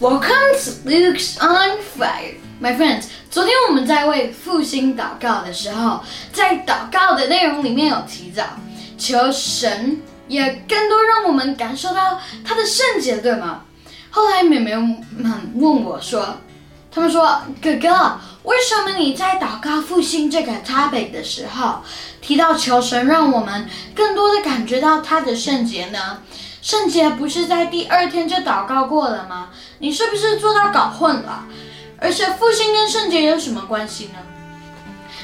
Welcome to Luke's on Fire, my friends. 昨天我们在为复兴祷告的时候，在祷告的内容里面有提到，求神也更多让我们感受到他的圣洁，对吗？后来妹妹们问我说，他们说哥哥，为什么你在祷告复兴这个 topic 的时候，提到求神让我们更多的感觉到他的圣洁呢？圣洁不是在第二天就祷告过了吗？你是不是做到搞混了？而且复兴跟圣洁有什么关系呢？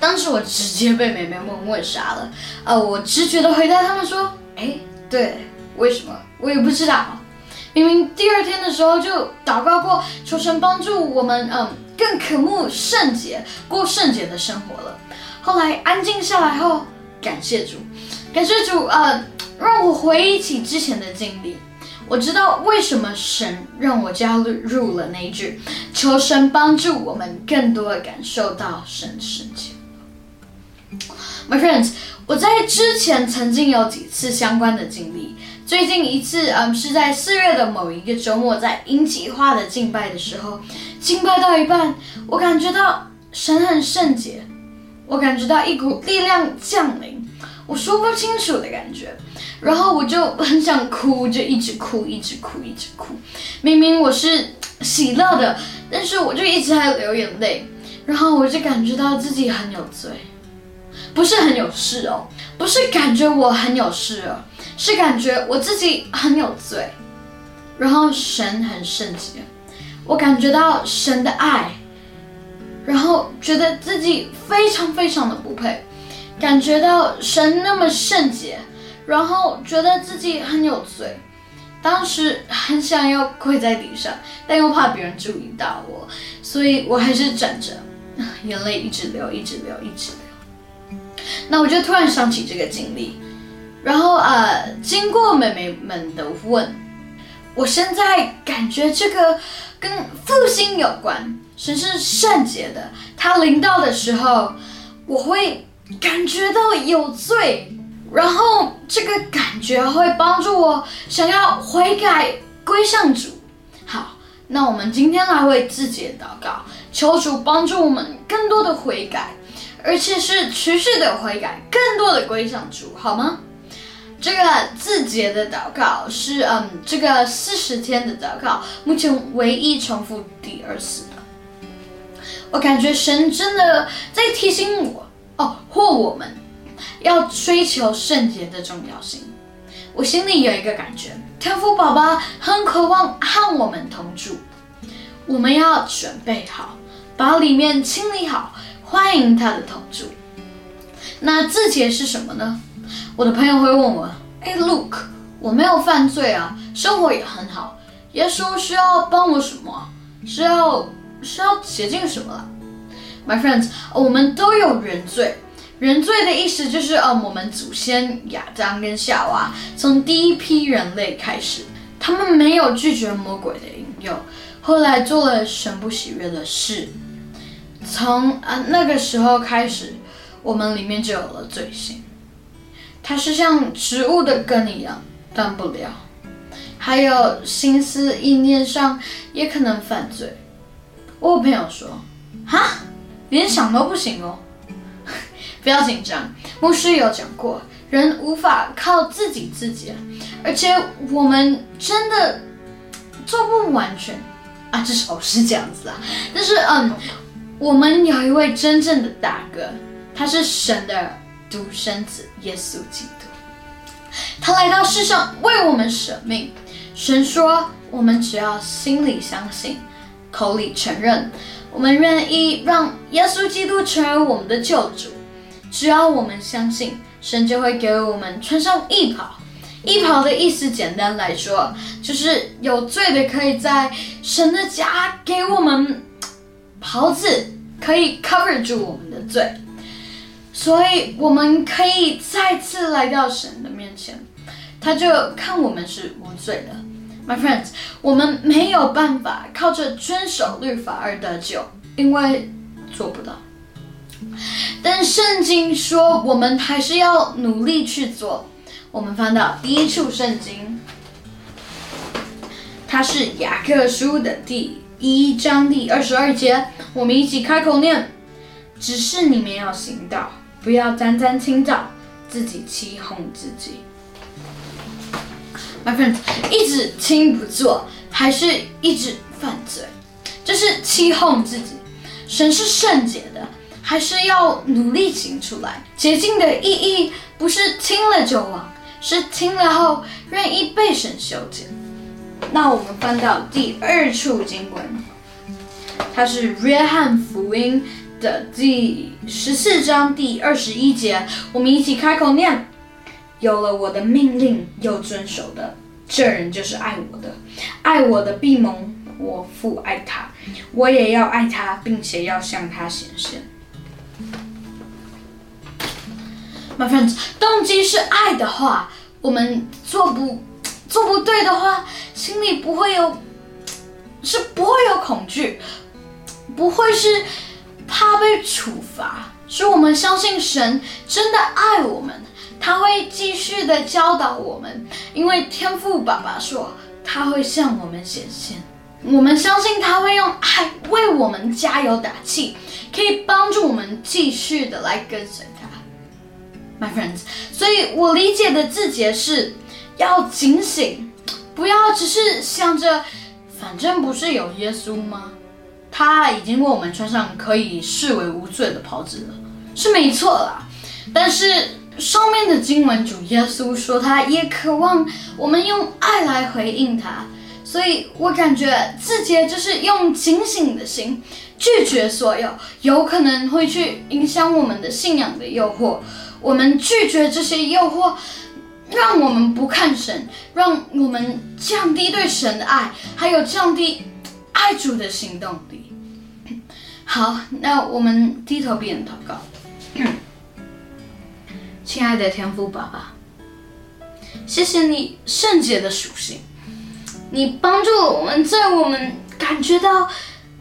当时我直接被妹妹们问傻了。呃，我直觉的回答他们说：“哎，对，为什么？我也不知道。明明第二天的时候就祷告过，求神帮助我们，嗯，更渴慕圣洁，过圣洁的生活了。后来安静下来后，感谢主，感谢主，呃。”让我回忆起之前的经历，我知道为什么神让我加入了那一句“求神帮助我们更多的感受到神的圣洁”。My friends，我在之前曾经有几次相关的经历，最近一次，嗯，是在四月的某一个周末，在英吉化的敬拜的时候，敬拜到一半，我感觉到神很圣洁，我感觉到一股力量降临，我说不清楚的感觉。然后我就很想哭，就一直哭，一直哭，一直哭。明明我是喜乐的，但是我就一直在流眼泪。然后我就感觉到自己很有罪，不是很有事哦，不是感觉我很有事哦，是感觉我自己很有罪。然后神很圣洁，我感觉到神的爱，然后觉得自己非常非常的不配，感觉到神那么圣洁。然后觉得自己很有罪，当时很想要跪在地上，但又怕别人注意到我，所以我还是站着，眼泪一直流，一直流，一直流。那我就突然想起这个经历，然后呃，经过妹妹们的问，我现在感觉这个跟复兴有关，神是圣洁的，他临到的时候，我会感觉到有罪。然后这个感觉会帮助我想要悔改归向主。好，那我们今天来为自己祷告，求主帮助我们更多的悔改，而且是持续的悔改，更多的归向主，好吗？这个自节的祷告是嗯，这个四十天的祷告，目前唯一重复第二次的。我感觉神真的在提醒我哦，或我们。要追求圣洁的重要性，我心里有一个感觉，天父宝宝很渴望和我们同住，我们要准备好，把里面清理好，欢迎他的同住。那自洁是什么呢？我的朋友会问我，哎，Look，我没有犯罪啊，生活也很好，耶稣需要帮我什么？是要是要洁净什么了？My friends，我们都有原罪。原罪的意思就是，呃，我们祖先亚当跟夏娃从第一批人类开始，他们没有拒绝魔鬼的引诱，后来做了神不喜悦的事，从啊那个时候开始，我们里面就有了罪性。它是像植物的根一样断不了，还有心思意念上也可能犯罪。我朋友说，哈，连想都不行哦。不要紧张，牧师有讲过，人无法靠自己自己，而且我们真的做不完全啊，至少是这样子啊。但是，嗯，我们有一位真正的大哥，他是神的独生子耶稣基督，他来到世上为我们舍命。神说，我们只要心里相信，口里承认，我们愿意让耶稣基督成为我们的救主。只要我们相信，神就会给我们穿上义袍。义袍的意思，简单来说，就是有罪的可以在神的家给我们袍子，可以 cover 住我们的罪，所以我们可以再次来到神的面前，他就看我们是无罪的。My friends，我们没有办法靠着遵守律法而得救，因为做不到。但圣经说，我们还是要努力去做。我们翻到第一处圣经，它是雅各书的第一章第二十二节，我们一起开口念：只是你们要行道，不要沾沾倾倒，自己欺哄自己。My friend，一直轻不做，还是一直犯罪，这是欺哄自己。神是圣洁的，还是要努力行出来。洁净的意义不是听了就忘，是听了后愿意被神修剪。那我们翻到第二处经文，它是约翰福音的第十四章第二十一节，我们一起开口念：有了我的命令又遵守的，这人就是爱我的。爱我的必蒙我父爱他，我也要爱他，并且要向他显现。My friends，动机是爱的话，我们做不。做不对的话，心里不会有，是不会有恐惧，不会是怕被处罚，是我们相信神真的爱我们，他会继续的教导我们，因为天父爸爸说他会向我们显现，我们相信他会用爱为我们加油打气，可以帮助我们继续的来跟随他，My friends，所以我理解的字节是。要警醒，不要只是想着，反正不是有耶稣吗？他已经为我们穿上可以视为无罪的袍子了，是没错啦。但是上面的经文主耶稣说，他也渴望我们用爱来回应他。所以我感觉自己就是用警醒的心，拒绝所有有可能会去影响我们的信仰的诱惑。我们拒绝这些诱惑。让我们不看神，让我们降低对神的爱，还有降低爱主的行动力。好，那我们低头闭眼祷告。亲爱的天父爸爸，谢谢你圣洁的属性，你帮助我们，在我们感觉到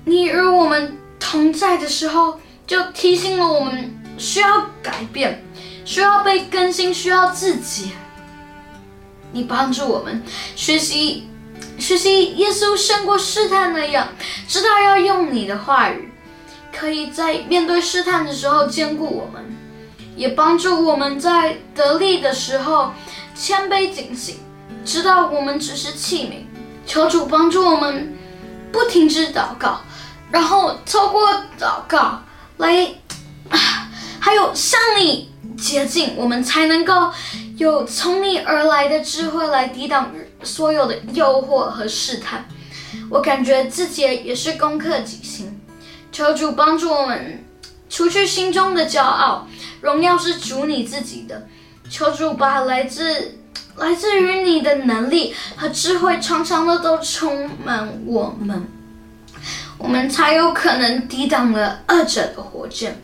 你与我们同在的时候，就提醒了我们需要改变，需要被更新，需要自己。你帮助我们学习，学习耶稣胜过试探那样，知道要用你的话语，可以在面对试探的时候兼顾我们，也帮助我们在得力的时候谦卑警醒，知道我们只是器皿。求主帮助我们不停止祷告，然后透过祷告来，还有向你接近，我们才能够。有从你而来的智慧来抵挡所有的诱惑和试探，我感觉自己也是攻克己心。求主帮助我们除去心中的骄傲，荣耀是主你自己的。求主把来自来自于你的能力和智慧，常常的都充满我们，我们才有可能抵挡了二者的火箭。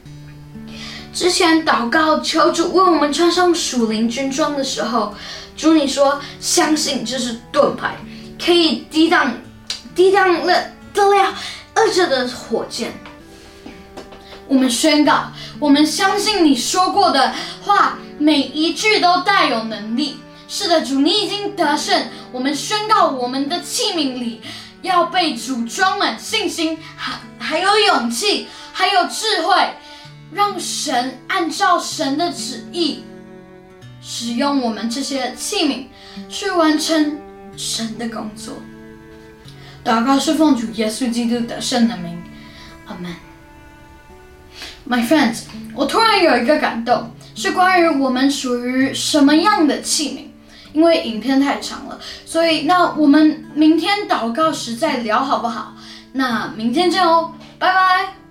之前祷告求主为我们穿上属灵军装的时候，主你说相信这是盾牌，可以抵挡抵挡了得了恶者的火箭。我们宣告，我们相信你说过的话，每一句都带有能力。是的，主你已经得胜。我们宣告，我们的器皿里要被主装满信心，还还有勇气，还有智慧。让神按照神的旨意使用我们这些器皿，去完成神的工作。祷告是奉主耶稣基督的圣的名，阿门。My friends，我突然有一个感动，是关于我们属于什么样的器皿。因为影片太长了，所以那我们明天祷告时再聊好不好？那明天见哦，拜拜。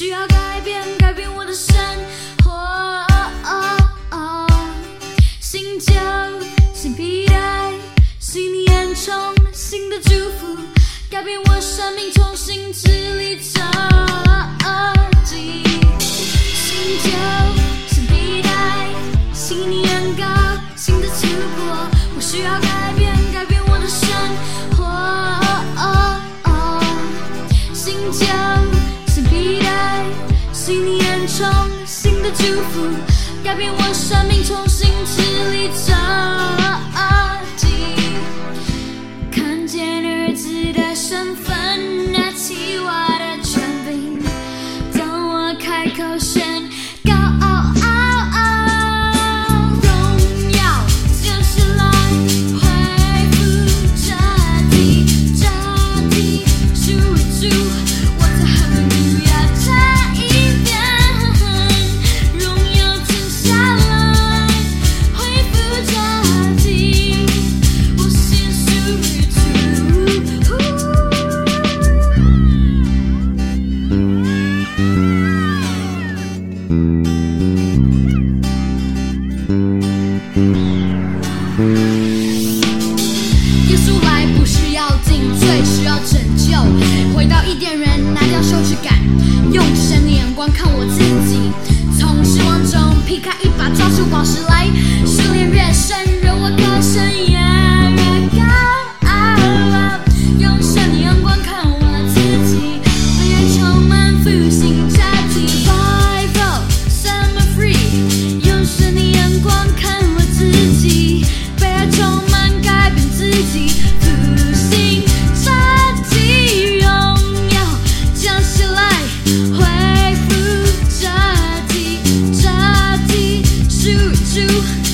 需要改变，改变我的生活。新旧新皮带，新年充满新的祝福，改变我生命，重新支离成我生 Do do.